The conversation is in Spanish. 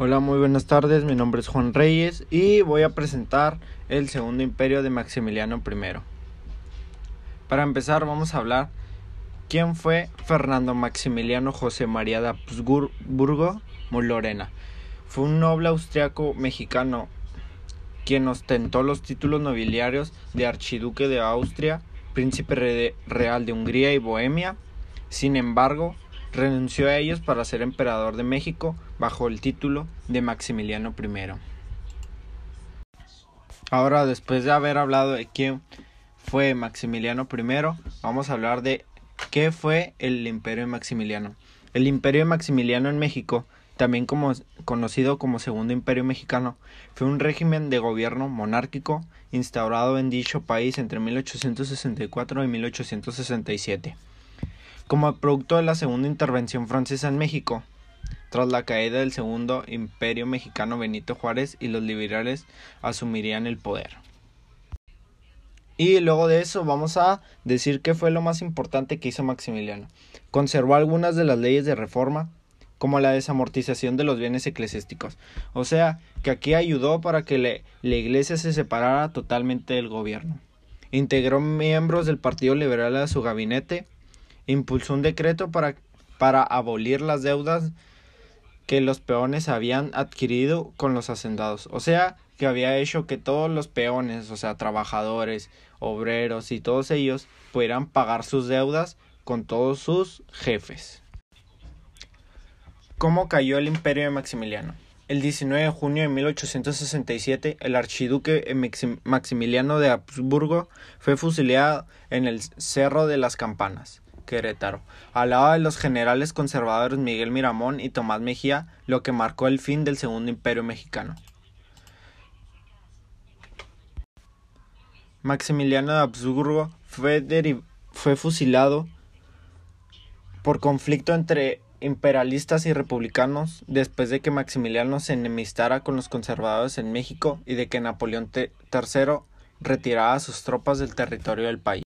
Hola, muy buenas tardes. Mi nombre es Juan Reyes y voy a presentar el segundo imperio de Maximiliano I. Para empezar, vamos a hablar quién fue Fernando Maximiliano José María de Habsburgo Lorena. Fue un noble austriaco mexicano quien ostentó los títulos nobiliarios de archiduque de Austria, príncipe real de Hungría y Bohemia. Sin embargo, renunció a ellos para ser emperador de México bajo el título de Maximiliano I. Ahora, después de haber hablado de quién fue Maximiliano I, vamos a hablar de qué fue el imperio de Maximiliano. El imperio de Maximiliano en México, también conocido como Segundo Imperio Mexicano, fue un régimen de gobierno monárquico instaurado en dicho país entre 1864 y 1867 como producto de la segunda intervención francesa en México, tras la caída del segundo imperio mexicano Benito Juárez y los liberales asumirían el poder. Y luego de eso vamos a decir qué fue lo más importante que hizo Maximiliano. Conservó algunas de las leyes de reforma, como la desamortización de los bienes eclesiásticos. O sea, que aquí ayudó para que la iglesia se separara totalmente del gobierno. Integró miembros del Partido Liberal a su gabinete impulsó un decreto para, para abolir las deudas que los peones habían adquirido con los hacendados. O sea, que había hecho que todos los peones, o sea, trabajadores, obreros y todos ellos pudieran pagar sus deudas con todos sus jefes. ¿Cómo cayó el imperio de Maximiliano? El 19 de junio de 1867, el archiduque Maximiliano de Habsburgo fue fusilado en el Cerro de las Campanas. Querétaro, al lado de los generales conservadores Miguel Miramón y Tomás Mejía, lo que marcó el fin del Segundo Imperio Mexicano. Maximiliano de Habsburgo fue, fusilado por conflicto entre imperialistas y republicanos después de que Maximiliano se enemistara con los conservadores en México y de que Napoleón III retirara sus tropas del territorio del país.